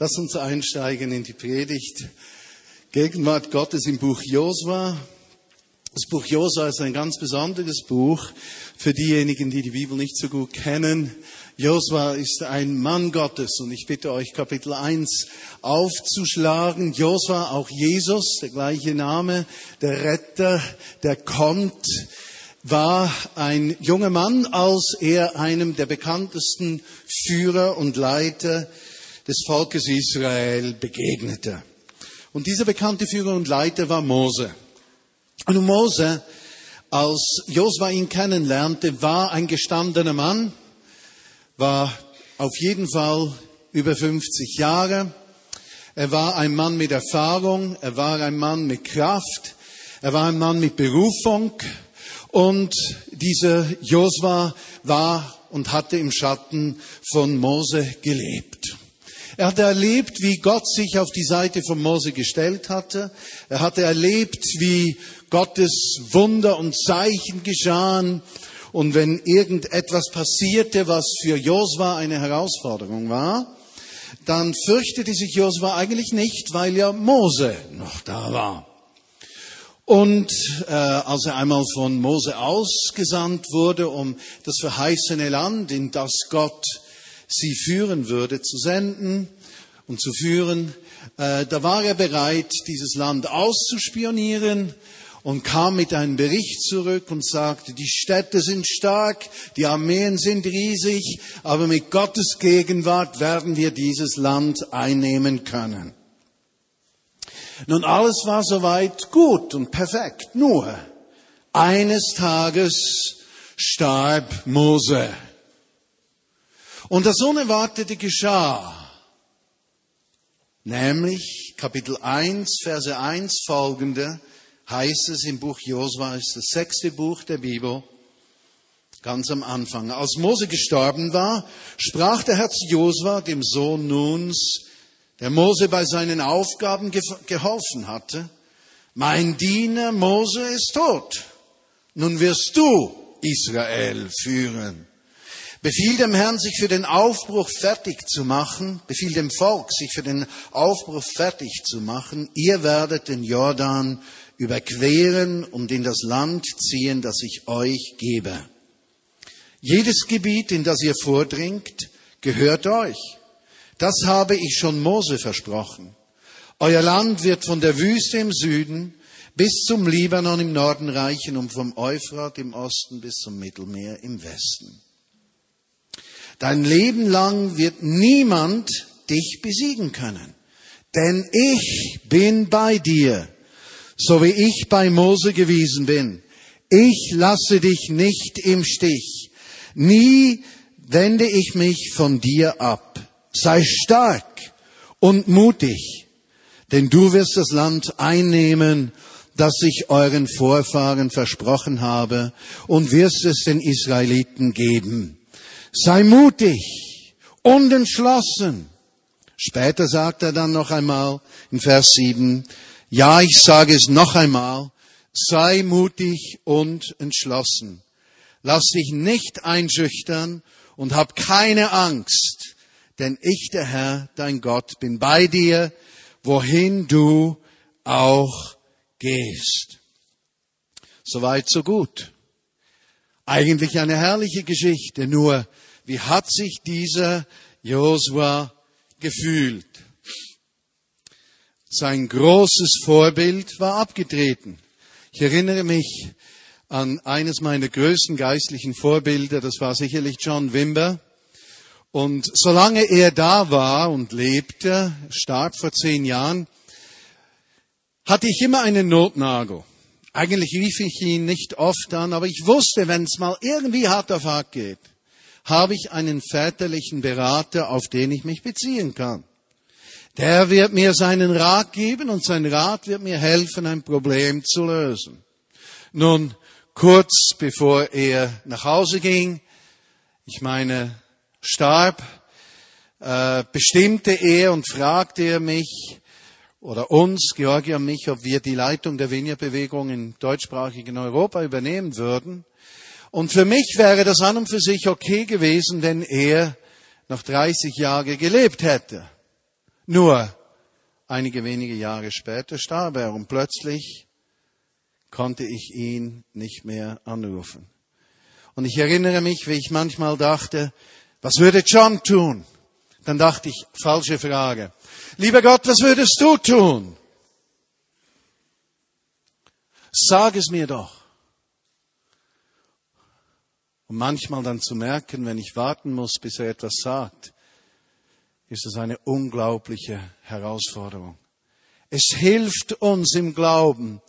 Lass uns einsteigen in die Predigt. Gegenwart Gottes im Buch Josua. Das Buch Josua ist ein ganz besonderes Buch für diejenigen, die die Bibel nicht so gut kennen. Josua ist ein Mann Gottes und ich bitte euch Kapitel 1 aufzuschlagen. Josua, auch Jesus, der gleiche Name, der Retter, der kommt, war ein junger Mann, als er einem der bekanntesten Führer und Leiter des Volkes Israel begegnete. Und dieser bekannte Führer und Leiter war Mose. Und Mose, als Josua ihn kennenlernte, war ein gestandener Mann, war auf jeden Fall über 50 Jahre. Er war ein Mann mit Erfahrung, er war ein Mann mit Kraft, er war ein Mann mit Berufung und dieser Josua war und hatte im Schatten von Mose gelebt. Er hatte erlebt, wie Gott sich auf die Seite von Mose gestellt hatte. Er hatte erlebt, wie Gottes Wunder und Zeichen geschahen. Und wenn irgendetwas passierte, was für Josua eine Herausforderung war, dann fürchtete sich Josua eigentlich nicht, weil ja Mose noch da war. Und äh, als er einmal von Mose ausgesandt wurde, um das verheißene Land, in das Gott sie führen würde, zu senden und zu führen. Äh, da war er bereit, dieses Land auszuspionieren und kam mit einem Bericht zurück und sagte, die Städte sind stark, die Armeen sind riesig, aber mit Gottes Gegenwart werden wir dieses Land einnehmen können. Nun, alles war soweit gut und perfekt, nur eines Tages starb Mose. Und das Unerwartete geschah. Nämlich Kapitel 1, Verse 1 folgende heißt es im Buch Josua, ist das sechste Buch der Bibel, ganz am Anfang. Als Mose gestorben war, sprach der Herr zu Josua, dem Sohn Nuns, der Mose bei seinen Aufgaben geholfen hatte, mein Diener Mose ist tot. Nun wirst du Israel führen. Befiehl dem Herrn, sich für den Aufbruch fertig zu machen, befiehl dem Volk, sich für den Aufbruch fertig zu machen. Ihr werdet den Jordan überqueren und in das Land ziehen, das ich euch gebe. Jedes Gebiet, in das ihr vordringt, gehört euch. Das habe ich schon Mose versprochen. Euer Land wird von der Wüste im Süden bis zum Libanon im Norden reichen und vom Euphrat im Osten bis zum Mittelmeer im Westen. Dein Leben lang wird niemand dich besiegen können. Denn ich bin bei dir, so wie ich bei Mose gewesen bin. Ich lasse dich nicht im Stich. Nie wende ich mich von dir ab. Sei stark und mutig, denn du wirst das Land einnehmen, das ich euren Vorfahren versprochen habe, und wirst es den Israeliten geben. Sei mutig und entschlossen. Später sagt er dann noch einmal in Vers 7, ja, ich sage es noch einmal, sei mutig und entschlossen. Lass dich nicht einschüchtern und hab keine Angst, denn ich, der Herr, dein Gott, bin bei dir, wohin du auch gehst. Soweit, so gut. Eigentlich eine herrliche Geschichte, nur wie hat sich dieser Josua gefühlt? Sein großes Vorbild war abgetreten. Ich erinnere mich an eines meiner größten geistlichen Vorbilder, das war sicherlich John Wimber. Und solange er da war und lebte, starb vor zehn Jahren, hatte ich immer einen Notnagel. Eigentlich rief ich ihn nicht oft an, aber ich wusste, wenn es mal irgendwie hart auf hart geht, habe ich einen väterlichen Berater, auf den ich mich beziehen kann. Der wird mir seinen Rat geben und sein Rat wird mir helfen, ein Problem zu lösen. Nun, kurz bevor er nach Hause ging, ich meine, starb, äh, bestimmte er und fragte er mich oder uns, Georgia und mich, ob wir die Leitung der Vineyard-Bewegung im deutschsprachigen Europa übernehmen würden. Und für mich wäre das an und für sich okay gewesen, wenn er noch 30 Jahre gelebt hätte. Nur einige wenige Jahre später starb er und plötzlich konnte ich ihn nicht mehr anrufen. Und ich erinnere mich, wie ich manchmal dachte, was würde John tun? Dann dachte ich, falsche Frage. Lieber Gott, was würdest du tun? Sag es mir doch. Und manchmal dann zu merken, wenn ich warten muss, bis er etwas sagt, ist es eine unglaubliche Herausforderung. Es hilft uns im Glauben,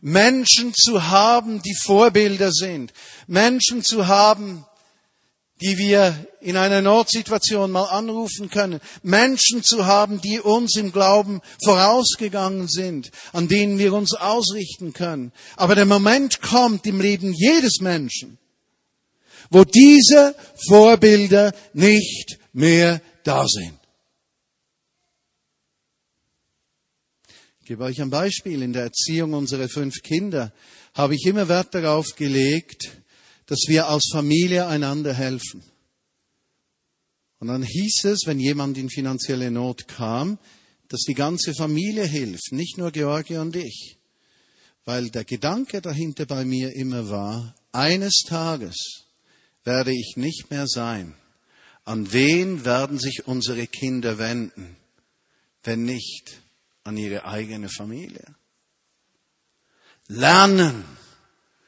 Menschen zu haben, die Vorbilder sind. Menschen zu haben, die wir in einer Notsituation mal anrufen können. Menschen zu haben, die uns im Glauben vorausgegangen sind, an denen wir uns ausrichten können. Aber der Moment kommt im Leben jedes Menschen, wo diese Vorbilder nicht mehr da sind. Ich gebe euch ein Beispiel. In der Erziehung unserer fünf Kinder habe ich immer Wert darauf gelegt, dass wir als Familie einander helfen. Und dann hieß es, wenn jemand in finanzielle Not kam, dass die ganze Familie hilft, nicht nur Georgie und ich. Weil der Gedanke dahinter bei mir immer war, eines Tages werde ich nicht mehr sein. An wen werden sich unsere Kinder wenden, wenn nicht an ihre eigene Familie. Lernen,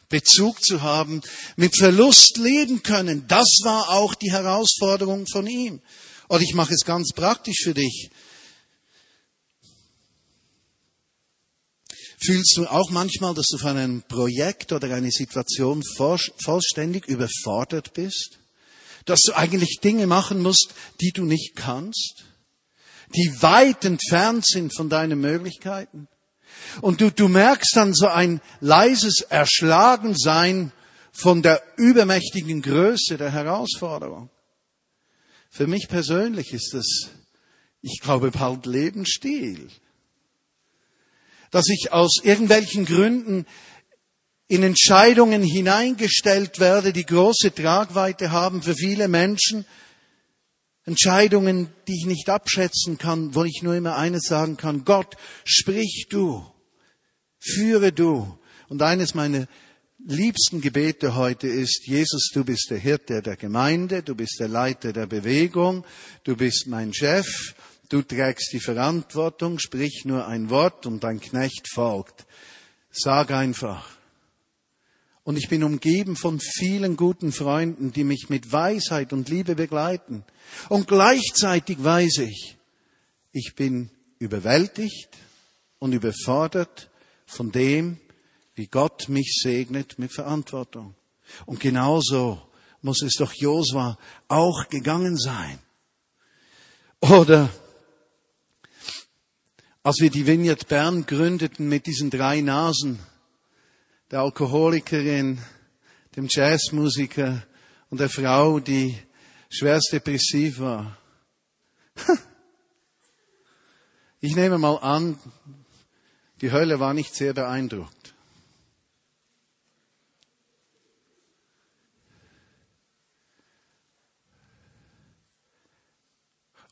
Bezug zu haben, mit Verlust leben können, das war auch die Herausforderung von ihm. Und ich mache es ganz praktisch für dich. Fühlst du auch manchmal, dass du von einem Projekt oder einer Situation vollständig überfordert bist? Dass du eigentlich Dinge machen musst, die du nicht kannst? die weit entfernt sind von deinen Möglichkeiten. Und du, du merkst dann so ein leises Erschlagensein von der übermächtigen Größe der Herausforderung. Für mich persönlich ist das, ich glaube, bald Lebensstil. Dass ich aus irgendwelchen Gründen in Entscheidungen hineingestellt werde, die große Tragweite haben für viele Menschen, Entscheidungen, die ich nicht abschätzen kann, wo ich nur immer eines sagen kann, Gott, sprich du, führe du. Und eines meiner liebsten Gebete heute ist, Jesus, du bist der Hirte der Gemeinde, du bist der Leiter der Bewegung, du bist mein Chef, du trägst die Verantwortung, sprich nur ein Wort und dein Knecht folgt. Sag einfach, und ich bin umgeben von vielen guten Freunden, die mich mit Weisheit und Liebe begleiten. Und gleichzeitig weiß ich, ich bin überwältigt und überfordert von dem, wie Gott mich segnet mit Verantwortung. Und genauso muss es doch Josua auch gegangen sein. Oder als wir die Vineyard Bern gründeten mit diesen drei Nasen, der Alkoholikerin, dem Jazzmusiker und der Frau, die schwerst depressiv war. Ich nehme mal an, die Hölle war nicht sehr beeindruckt.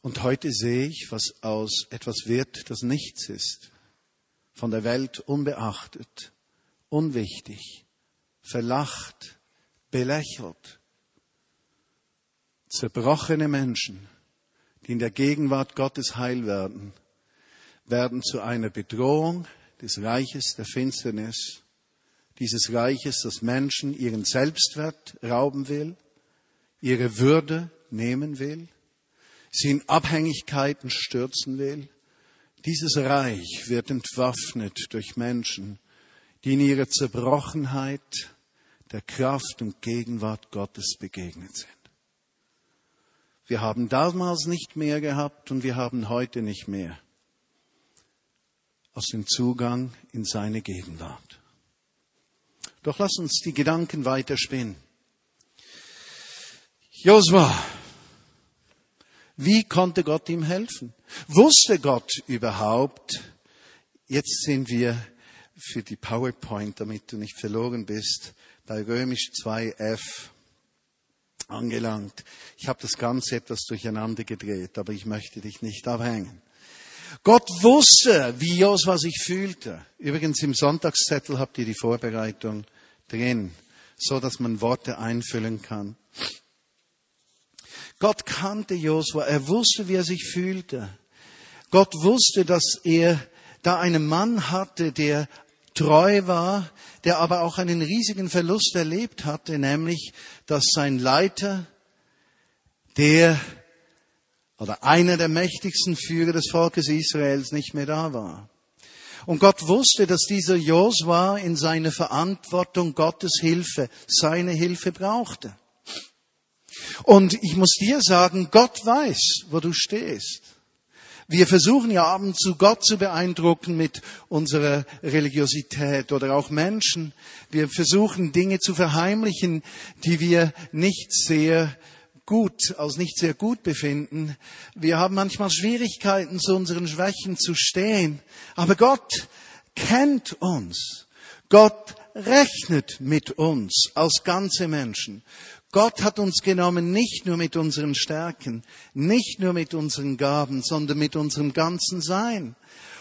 Und heute sehe ich, was aus etwas wird, das nichts ist, von der Welt unbeachtet unwichtig, verlacht, belächelt. Zerbrochene Menschen, die in der Gegenwart Gottes heil werden, werden zu einer Bedrohung des Reiches der Finsternis, dieses Reiches, das Menschen ihren Selbstwert rauben will, ihre Würde nehmen will, sie in Abhängigkeiten stürzen will. Dieses Reich wird entwaffnet durch Menschen, die in ihrer Zerbrochenheit der Kraft und Gegenwart Gottes begegnet sind. Wir haben damals nicht mehr gehabt und wir haben heute nicht mehr aus dem Zugang in seine Gegenwart. Doch lass uns die Gedanken weiterspinnen. Josua, wie konnte Gott ihm helfen? Wusste Gott überhaupt, jetzt sind wir für die PowerPoint, damit du nicht verloren bist, bei Römisch 2f angelangt. Ich habe das Ganze etwas durcheinander gedreht, aber ich möchte dich nicht abhängen. Gott wusste, wie Josua sich fühlte. Übrigens im Sonntagszettel habt ihr die Vorbereitung drin, so dass man Worte einfüllen kann. Gott kannte Josua, er wusste, wie er sich fühlte. Gott wusste, dass er da einen Mann hatte, der treu war, der aber auch einen riesigen Verlust erlebt hatte, nämlich, dass sein Leiter, der oder einer der mächtigsten Führer des Volkes Israels nicht mehr da war. Und Gott wusste, dass dieser Josua in seiner Verantwortung Gottes Hilfe, seine Hilfe brauchte. Und ich muss dir sagen, Gott weiß, wo du stehst. Wir versuchen ja ab und zu Gott zu beeindrucken mit unserer Religiosität oder auch Menschen. Wir versuchen Dinge zu verheimlichen, die wir nicht sehr gut, als nicht sehr gut befinden. Wir haben manchmal Schwierigkeiten, zu unseren Schwächen zu stehen. Aber Gott kennt uns. Gott rechnet mit uns als ganze Menschen. Gott hat uns genommen nicht nur mit unseren Stärken, nicht nur mit unseren Gaben, sondern mit unserem ganzen Sein.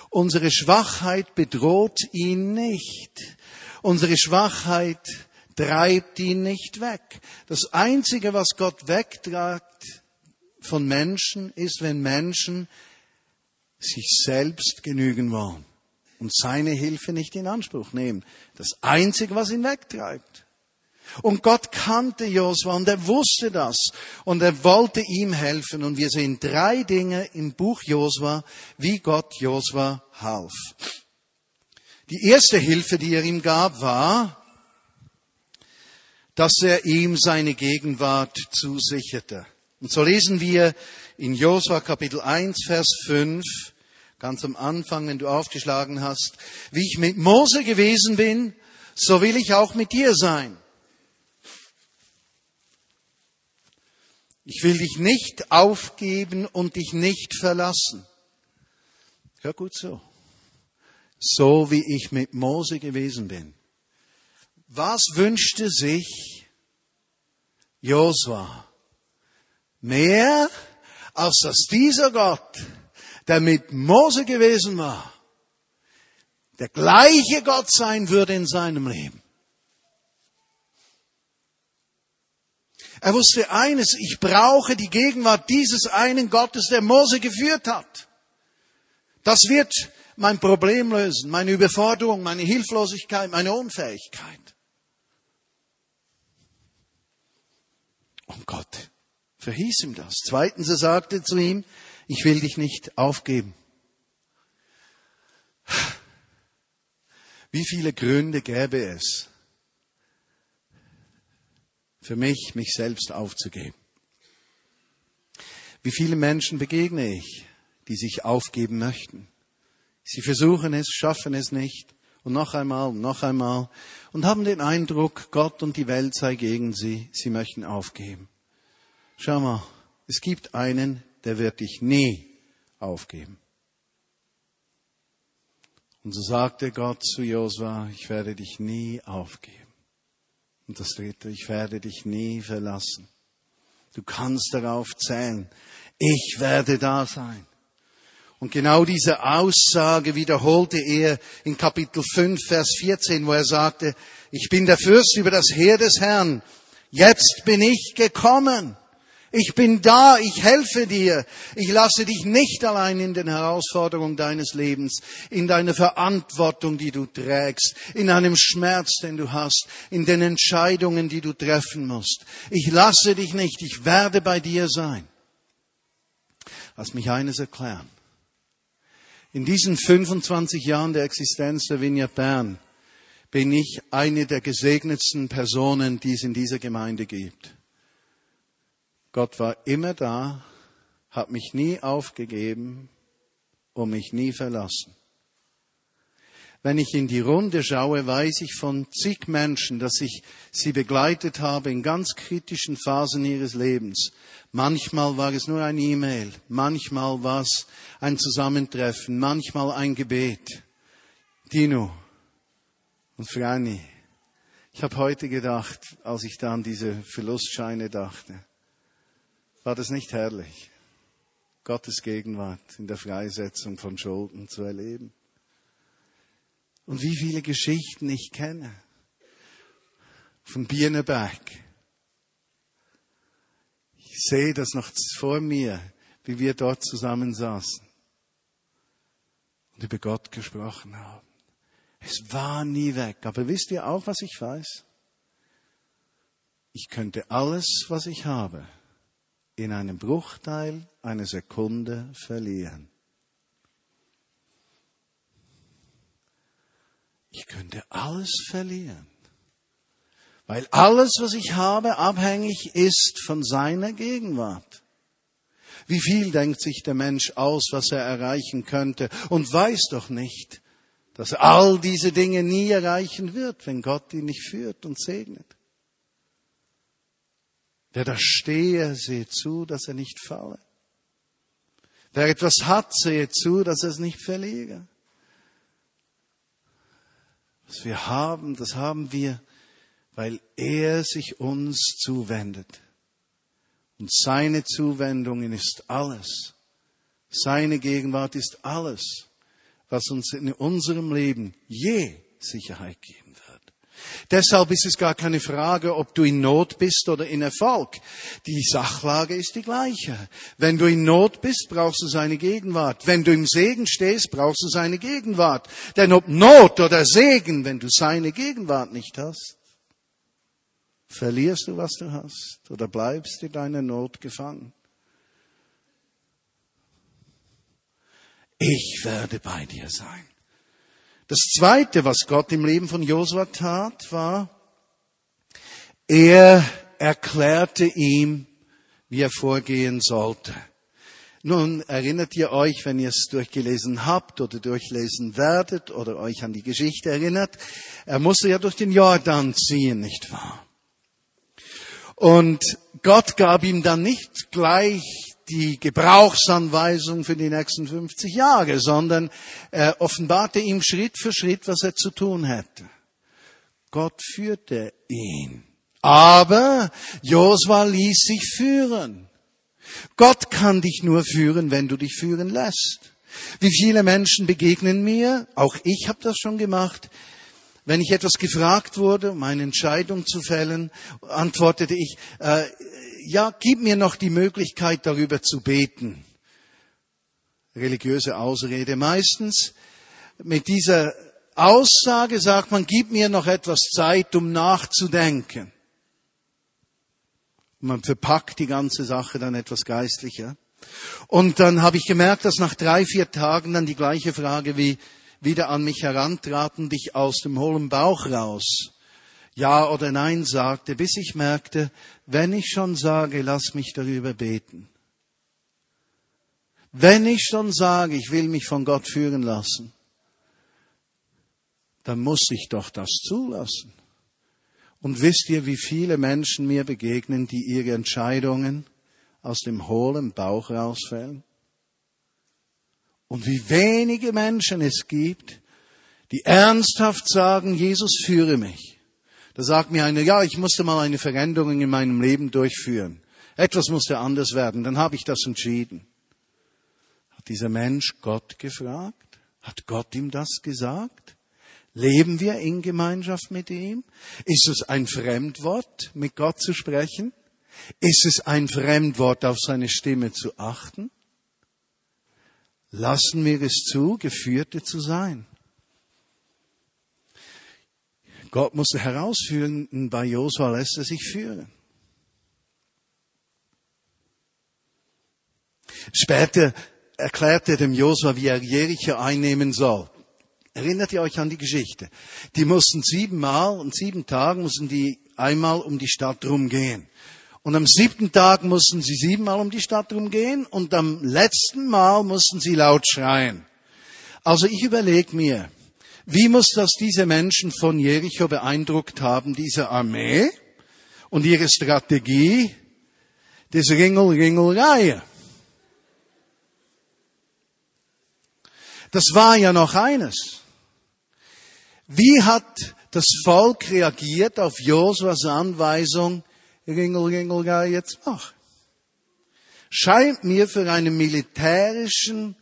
Unsere Schwachheit bedroht ihn nicht. Unsere Schwachheit treibt ihn nicht weg. Das Einzige, was Gott wegtragt von Menschen, ist, wenn Menschen sich selbst genügen wollen und seine Hilfe nicht in Anspruch nehmen. Das Einzige, was ihn wegtreibt. Und Gott kannte Josua und er wusste das und er wollte ihm helfen. Und wir sehen drei Dinge im Buch Josua, wie Gott Josua half. Die erste Hilfe, die er ihm gab, war, dass er ihm seine Gegenwart zusicherte. Und so lesen wir in Josua Kapitel 1, Vers 5, ganz am Anfang, wenn du aufgeschlagen hast, wie ich mit Mose gewesen bin, so will ich auch mit dir sein. Ich will dich nicht aufgeben und dich nicht verlassen. Hör gut so. So wie ich mit Mose gewesen bin. Was wünschte sich Josua? Mehr als dass dieser Gott, der mit Mose gewesen war, der gleiche Gott sein würde in seinem Leben. Er wusste eines, ich brauche die Gegenwart dieses einen Gottes, der Mose geführt hat. Das wird mein Problem lösen, meine Überforderung, meine Hilflosigkeit, meine Unfähigkeit. Und Gott verhieß ihm das. Zweitens, er sagte zu ihm, ich will dich nicht aufgeben. Wie viele Gründe gäbe es, für mich, mich selbst aufzugeben. Wie viele Menschen begegne ich, die sich aufgeben möchten? Sie versuchen es, schaffen es nicht und noch einmal und noch einmal und haben den Eindruck, Gott und die Welt sei gegen sie, sie möchten aufgeben. Schau mal, es gibt einen, der wird dich nie aufgeben. Und so sagte Gott zu Josua, ich werde dich nie aufgeben. Und das dritte, ich werde dich nie verlassen. Du kannst darauf zählen. Ich werde da sein. Und genau diese Aussage wiederholte er in Kapitel 5, Vers 14, wo er sagte, ich bin der Fürst über das Heer des Herrn. Jetzt bin ich gekommen. Ich bin da, ich helfe dir. Ich lasse dich nicht allein in den Herausforderungen deines Lebens, in deiner Verantwortung, die du trägst, in einem Schmerz, den du hast, in den Entscheidungen, die du treffen musst. Ich lasse dich nicht, ich werde bei dir sein. Lass mich eines erklären. In diesen 25 Jahren der Existenz der Vineyard Bern bin ich eine der gesegnetsten Personen, die es in dieser Gemeinde gibt. Gott war immer da, hat mich nie aufgegeben und mich nie verlassen. Wenn ich in die Runde schaue, weiß ich von zig Menschen, dass ich sie begleitet habe in ganz kritischen Phasen ihres Lebens. Manchmal war es nur ein E-Mail, manchmal war es ein Zusammentreffen, manchmal ein Gebet. Dino und Franny, ich habe heute gedacht, als ich da an diese Verlustscheine dachte, war das nicht herrlich? Gottes Gegenwart in der Freisetzung von Schulden zu erleben. Und wie viele Geschichten ich kenne von Bieneberg. Ich sehe das noch vor mir, wie wir dort zusammensaßen und über Gott gesprochen haben. Es war nie weg. Aber wisst ihr auch, was ich weiß? Ich könnte alles, was ich habe, in einem Bruchteil einer Sekunde verlieren. Ich könnte alles verlieren, weil alles, was ich habe, abhängig ist von seiner Gegenwart. Wie viel denkt sich der Mensch aus, was er erreichen könnte und weiß doch nicht, dass er all diese Dinge nie erreichen wird, wenn Gott ihn nicht führt und segnet. Wer da stehe, sehe zu, dass er nicht falle. Wer etwas hat, sehe zu, dass er es nicht verliere. Was wir haben, das haben wir, weil er sich uns zuwendet. Und seine Zuwendungen ist alles. Seine Gegenwart ist alles, was uns in unserem Leben je Sicherheit wird. Deshalb ist es gar keine Frage, ob du in Not bist oder in Erfolg. Die Sachlage ist die gleiche. Wenn du in Not bist, brauchst du seine Gegenwart. Wenn du im Segen stehst, brauchst du seine Gegenwart. Denn ob Not oder Segen, wenn du seine Gegenwart nicht hast, verlierst du, was du hast, oder bleibst in deiner Not gefangen. Ich werde bei dir sein. Das zweite, was Gott im Leben von Josua tat, war, er erklärte ihm, wie er vorgehen sollte. Nun erinnert ihr euch, wenn ihr es durchgelesen habt oder durchlesen werdet oder euch an die Geschichte erinnert, er musste ja durch den Jordan ziehen, nicht wahr? Und Gott gab ihm dann nicht gleich die Gebrauchsanweisung für die nächsten 50 Jahre, sondern er offenbarte ihm Schritt für Schritt, was er zu tun hätte. Gott führte ihn. Aber Josua ließ sich führen. Gott kann dich nur führen, wenn du dich führen lässt. Wie viele Menschen begegnen mir, auch ich habe das schon gemacht, wenn ich etwas gefragt wurde, um eine Entscheidung zu fällen, antwortete ich, äh, ja, gib mir noch die Möglichkeit, darüber zu beten. Religiöse Ausrede. Meistens mit dieser Aussage sagt man, gib mir noch etwas Zeit, um nachzudenken. Man verpackt die ganze Sache dann etwas geistlicher. Und dann habe ich gemerkt, dass nach drei, vier Tagen dann die gleiche Frage wie wieder an mich herantraten, dich aus dem hohlen Bauch raus ja oder Nein sagte, bis ich merkte, wenn ich schon sage, lass mich darüber beten. Wenn ich schon sage, ich will mich von Gott führen lassen, dann muss ich doch das zulassen. Und wisst ihr, wie viele Menschen mir begegnen, die ihre Entscheidungen aus dem hohlen Bauch rausfällen? Und wie wenige Menschen es gibt, die ernsthaft sagen, Jesus führe mich. Da sagt mir einer, ja, ich musste mal eine Veränderung in meinem Leben durchführen. Etwas musste anders werden. Dann habe ich das entschieden. Hat dieser Mensch Gott gefragt? Hat Gott ihm das gesagt? Leben wir in Gemeinschaft mit ihm? Ist es ein Fremdwort, mit Gott zu sprechen? Ist es ein Fremdwort, auf seine Stimme zu achten? Lassen wir es zu, Geführte zu sein. Gott musste herausführen, bei Josua lässt er sich führen. Später erklärte er dem Josua, wie er Jericho einnehmen soll. Erinnert ihr euch an die Geschichte? Die mussten siebenmal und sieben Tagen mussten die einmal um die Stadt rumgehen. Und am siebten Tag mussten sie siebenmal um die Stadt rumgehen und am letzten Mal mussten sie laut schreien. Also ich überlege mir, wie muss das diese Menschen von Jericho beeindruckt haben, diese Armee und ihre Strategie des Ringel-Ringel-Reihe? Das war ja noch eines. Wie hat das Volk reagiert auf Josuas Anweisung, Ringel, Ringel, jetzt mach? scheint mir für einen militärischen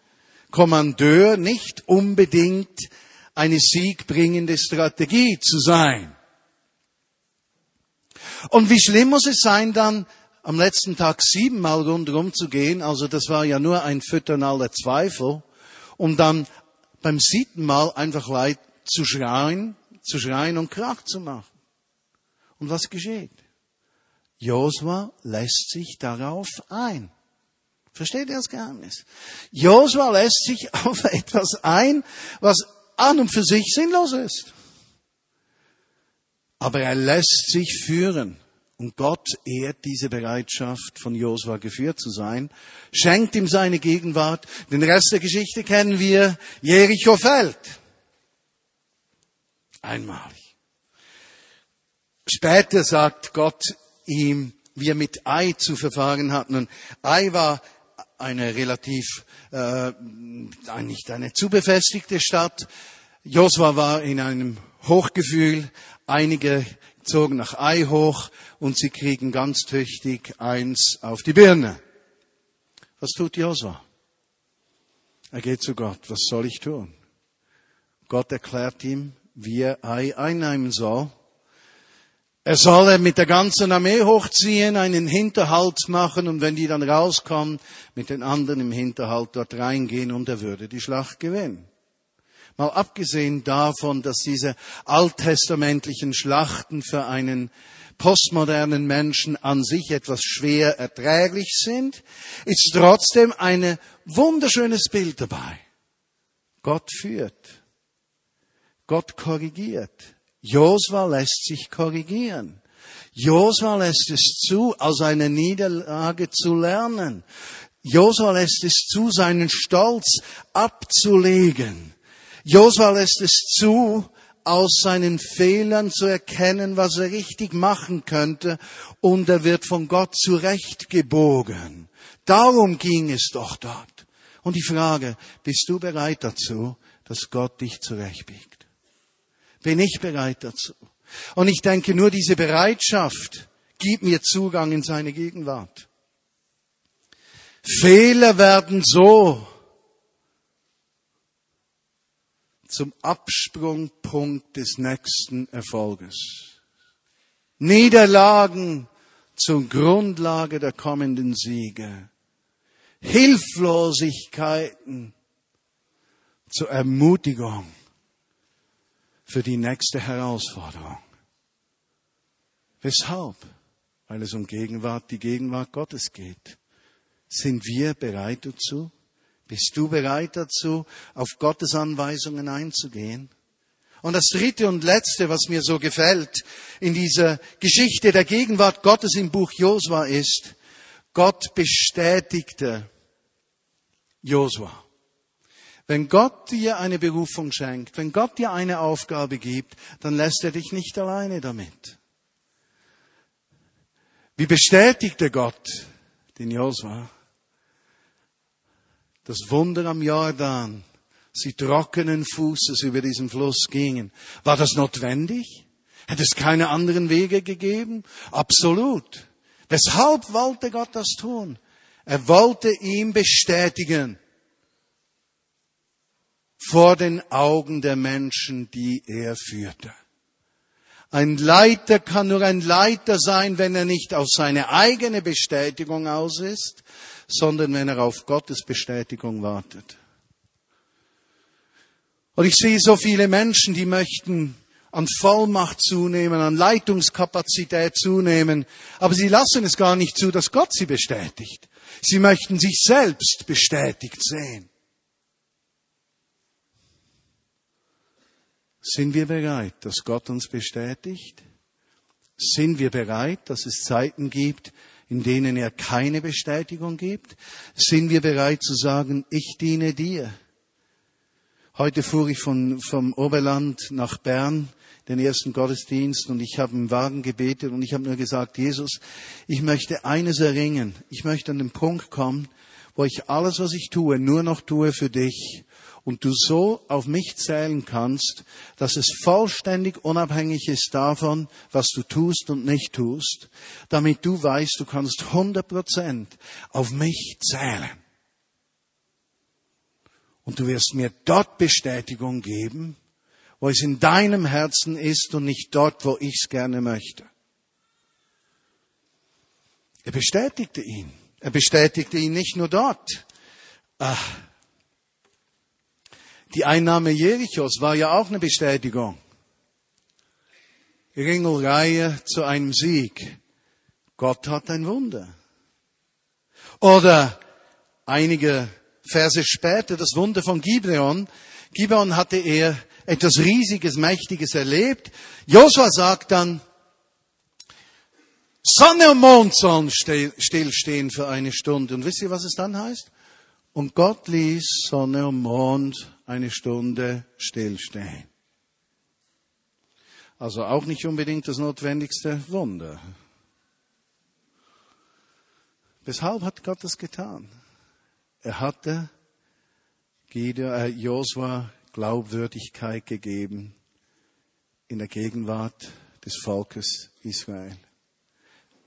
Kommandeur nicht unbedingt eine siegbringende Strategie zu sein. Und wie schlimm muss es sein, dann am letzten Tag siebenmal rundherum zu gehen, also das war ja nur ein Füttern aller Zweifel, um dann beim siebten Mal einfach leid zu schreien, zu schreien und Krach zu machen. Und was geschieht? Josua lässt sich darauf ein. Versteht ihr das Geheimnis? Josua lässt sich auf etwas ein, was an und für sich sinnlos ist. Aber er lässt sich führen. Und Gott ehrt diese Bereitschaft, von Josua geführt zu sein, schenkt ihm seine Gegenwart. Den Rest der Geschichte kennen wir. Jericho fällt. Einmalig. Später sagt Gott ihm, wie er mit Ai zu verfahren hatten. Und Ai war eine relativ, äh, nicht eine zu befestigte Stadt. Josua war in einem Hochgefühl. Einige zogen nach Ai hoch und sie kriegen ganz tüchtig eins auf die Birne. Was tut Josua? Er geht zu Gott. Was soll ich tun? Gott erklärt ihm, wie er Ai einnehmen soll. Er soll mit der ganzen Armee hochziehen, einen Hinterhalt machen und wenn die dann rauskommen, mit den anderen im Hinterhalt dort reingehen und er würde die Schlacht gewinnen. Mal abgesehen davon, dass diese alttestamentlichen Schlachten für einen postmodernen Menschen an sich etwas schwer erträglich sind, ist trotzdem ein wunderschönes Bild dabei. Gott führt. Gott korrigiert. Josua lässt sich korrigieren. Josua lässt es zu, aus einer Niederlage zu lernen. Josua lässt es zu, seinen Stolz abzulegen. Josua lässt es zu, aus seinen Fehlern zu erkennen, was er richtig machen könnte, und er wird von Gott zurechtgebogen. Darum ging es doch dort. Und die Frage, bist du bereit dazu, dass Gott dich zurechtbiegt? Bin ich bereit dazu. Und ich denke, nur diese Bereitschaft gibt mir Zugang in seine Gegenwart. Fehler werden so zum Absprungpunkt des nächsten Erfolges. Niederlagen zur Grundlage der kommenden Siege. Hilflosigkeiten zur Ermutigung für die nächste Herausforderung. Weshalb? Weil es um Gegenwart, die Gegenwart Gottes geht. Sind wir bereit dazu? Bist du bereit dazu, auf Gottes Anweisungen einzugehen? Und das dritte und letzte, was mir so gefällt in dieser Geschichte der Gegenwart Gottes im Buch Josua ist, Gott bestätigte Josua. Wenn Gott dir eine Berufung schenkt, wenn Gott dir eine Aufgabe gibt, dann lässt er dich nicht alleine damit. Wie bestätigte Gott den Josua? Das Wunder am Jordan, sie trockenen Fußes über diesen Fluss gingen. War das notwendig? Hätte es keine anderen Wege gegeben? Absolut. Weshalb wollte Gott das tun? Er wollte ihm bestätigen, vor den Augen der Menschen, die er führte. Ein Leiter kann nur ein Leiter sein, wenn er nicht auf seine eigene Bestätigung aus ist, sondern wenn er auf Gottes Bestätigung wartet. Und ich sehe so viele Menschen, die möchten an Vollmacht zunehmen, an Leitungskapazität zunehmen, aber sie lassen es gar nicht zu, dass Gott sie bestätigt. Sie möchten sich selbst bestätigt sehen. Sind wir bereit, dass Gott uns bestätigt? Sind wir bereit, dass es Zeiten gibt, in denen er keine Bestätigung gibt? Sind wir bereit zu sagen, ich diene dir? Heute fuhr ich von, vom Oberland nach Bern, den ersten Gottesdienst, und ich habe im Wagen gebetet und ich habe nur gesagt, Jesus, ich möchte eines erringen. Ich möchte an den Punkt kommen, wo ich alles, was ich tue, nur noch tue für dich und du so auf mich zählen kannst, dass es vollständig unabhängig ist davon, was du tust und nicht tust, damit du weißt, du kannst 100 Prozent auf mich zählen. Und du wirst mir dort Bestätigung geben, wo es in deinem Herzen ist und nicht dort, wo ich es gerne möchte. Er bestätigte ihn. Er bestätigte ihn nicht nur dort. Ach, die Einnahme Jerichos war ja auch eine Bestätigung. Ringelreihe zu einem Sieg. Gott hat ein Wunder. Oder einige Verse später das Wunder von Gibeon. Gibeon hatte er etwas Riesiges, Mächtiges erlebt. Josua sagt dann, Sonne und Mond sollen stillstehen für eine Stunde. Und wisst ihr, was es dann heißt? Und Gott ließ Sonne und Mond eine Stunde stillstehen. Also auch nicht unbedingt das notwendigste Wunder. Weshalb hat Gott das getan? Er hatte äh, Josua Glaubwürdigkeit gegeben in der Gegenwart des Volkes Israel.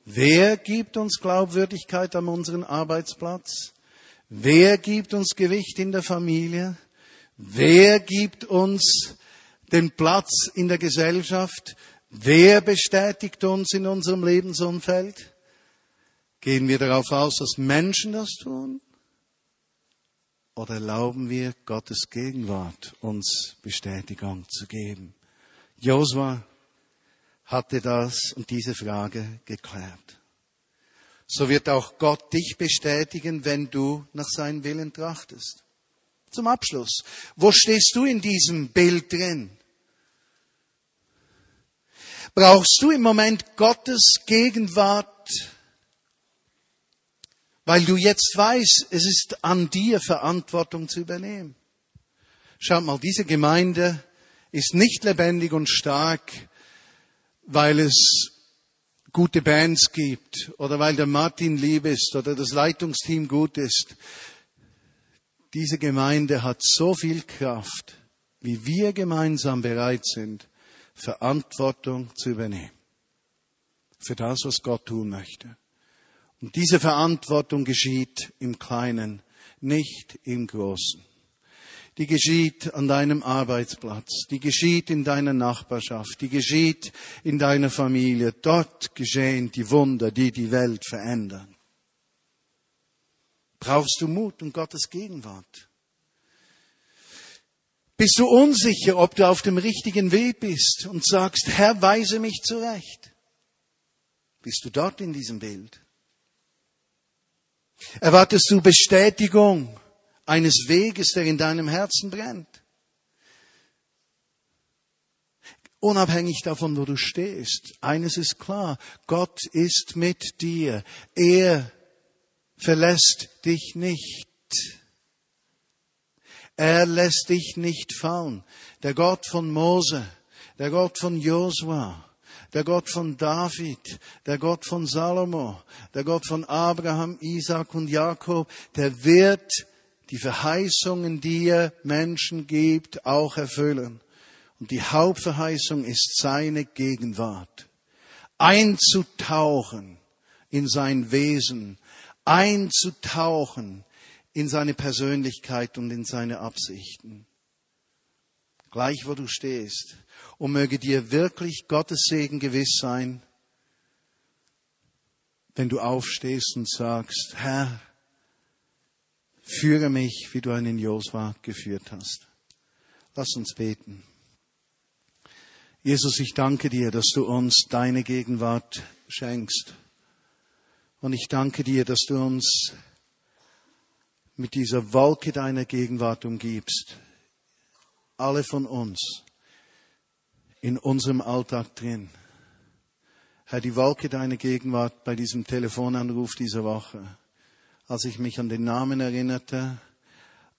Wer gibt uns Glaubwürdigkeit an unserem Arbeitsplatz? Wer gibt uns Gewicht in der Familie? Wer gibt uns den Platz in der Gesellschaft? Wer bestätigt uns in unserem Lebensumfeld? Gehen wir darauf aus, dass Menschen das tun? Oder erlauben wir Gottes Gegenwart, uns Bestätigung zu geben? Josua hatte das und diese Frage geklärt so wird auch Gott dich bestätigen, wenn du nach seinem Willen trachtest. Zum Abschluss. Wo stehst du in diesem Bild drin? Brauchst du im Moment Gottes Gegenwart, weil du jetzt weißt, es ist an dir Verantwortung zu übernehmen? Schaut mal, diese Gemeinde ist nicht lebendig und stark, weil es gute Bands gibt oder weil der Martin lieb ist oder das Leitungsteam gut ist. Diese Gemeinde hat so viel Kraft, wie wir gemeinsam bereit sind, Verantwortung zu übernehmen. Für das, was Gott tun möchte. Und diese Verantwortung geschieht im Kleinen, nicht im Großen die geschieht an deinem Arbeitsplatz, die geschieht in deiner Nachbarschaft, die geschieht in deiner Familie. Dort geschehen die Wunder, die die Welt verändern. Brauchst du Mut und Gottes Gegenwart? Bist du unsicher, ob du auf dem richtigen Weg bist und sagst, Herr, weise mich zurecht? Bist du dort in diesem Bild? Erwartest du Bestätigung eines Weges, der in deinem Herzen brennt. Unabhängig davon, wo du stehst. Eines ist klar. Gott ist mit dir. Er verlässt dich nicht. Er lässt dich nicht fallen. Der Gott von Mose, der Gott von Josua, der Gott von David, der Gott von Salomo, der Gott von Abraham, Isaac und Jakob, der wird die Verheißungen, die er Menschen gibt, auch erfüllen. Und die Hauptverheißung ist seine Gegenwart. Einzutauchen in sein Wesen, einzutauchen in seine Persönlichkeit und in seine Absichten. Gleich wo du stehst. Und möge dir wirklich Gottes Segen gewiss sein, wenn du aufstehst und sagst, Herr, Führe mich, wie du einen Josua geführt hast. Lass uns beten. Jesus, ich danke dir, dass du uns deine Gegenwart schenkst. Und ich danke dir, dass du uns mit dieser Wolke deiner Gegenwart umgibst. Alle von uns in unserem Alltag drin. Herr, die Wolke deiner Gegenwart bei diesem Telefonanruf dieser Woche als ich mich an den Namen erinnerte,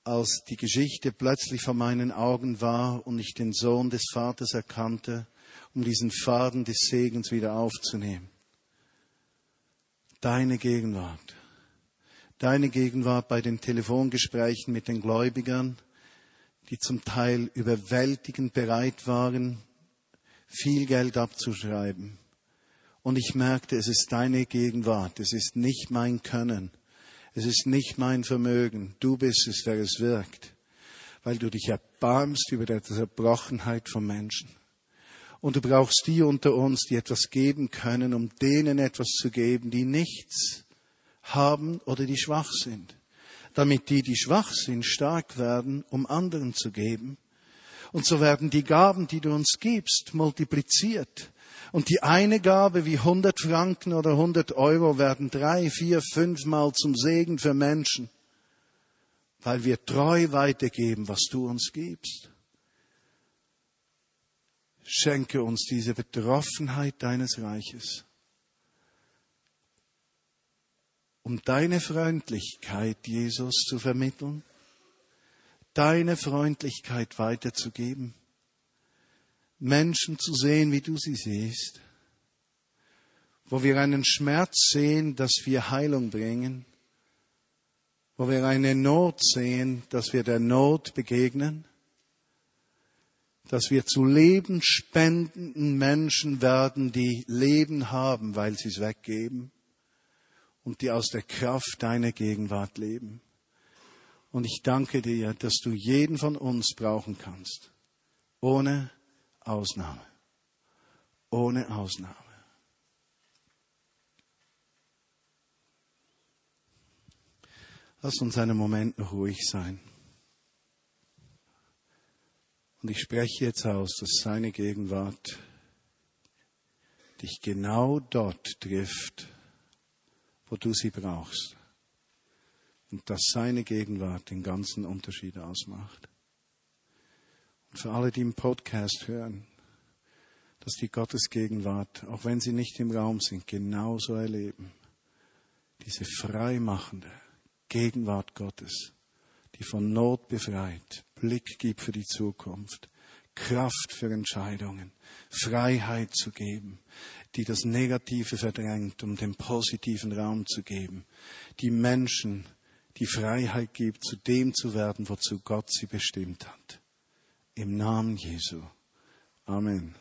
als die Geschichte plötzlich vor meinen Augen war und ich den Sohn des Vaters erkannte, um diesen Faden des Segens wieder aufzunehmen. Deine Gegenwart, deine Gegenwart bei den Telefongesprächen mit den Gläubigern, die zum Teil überwältigend bereit waren, viel Geld abzuschreiben. Und ich merkte, es ist deine Gegenwart, es ist nicht mein Können, es ist nicht mein Vermögen, du bist es, der es wirkt, weil du dich erbarmst über die Zerbrochenheit von Menschen. Und du brauchst die unter uns, die etwas geben können, um denen etwas zu geben, die nichts haben oder die schwach sind. Damit die, die schwach sind, stark werden, um anderen zu geben. Und so werden die Gaben, die du uns gibst, multipliziert. Und die eine Gabe wie 100 Franken oder 100 Euro werden drei, vier, fünfmal zum Segen für Menschen, weil wir treu weitergeben, was du uns gibst. Schenke uns diese Betroffenheit deines Reiches, um deine Freundlichkeit, Jesus, zu vermitteln, deine Freundlichkeit weiterzugeben, Menschen zu sehen, wie du sie siehst, wo wir einen Schmerz sehen, dass wir Heilung bringen, wo wir eine Not sehen, dass wir der Not begegnen, dass wir zu lebenspendenden Menschen werden, die Leben haben, weil sie es weggeben und die aus der Kraft deiner Gegenwart leben. Und ich danke dir, dass du jeden von uns brauchen kannst, ohne Ausnahme, ohne Ausnahme. Lass uns einen Moment ruhig sein. Und ich spreche jetzt aus, dass seine Gegenwart dich genau dort trifft, wo du sie brauchst. Und dass seine Gegenwart den ganzen Unterschied ausmacht. Und für alle, die im Podcast hören, dass die Gottesgegenwart, auch wenn sie nicht im Raum sind, genauso erleben. Diese freimachende Gegenwart Gottes, die von Not befreit, Blick gibt für die Zukunft, Kraft für Entscheidungen, Freiheit zu geben, die das Negative verdrängt, um den positiven Raum zu geben, die Menschen die Freiheit gibt, zu dem zu werden, wozu Gott sie bestimmt hat. Im Namen Jesu. Amen.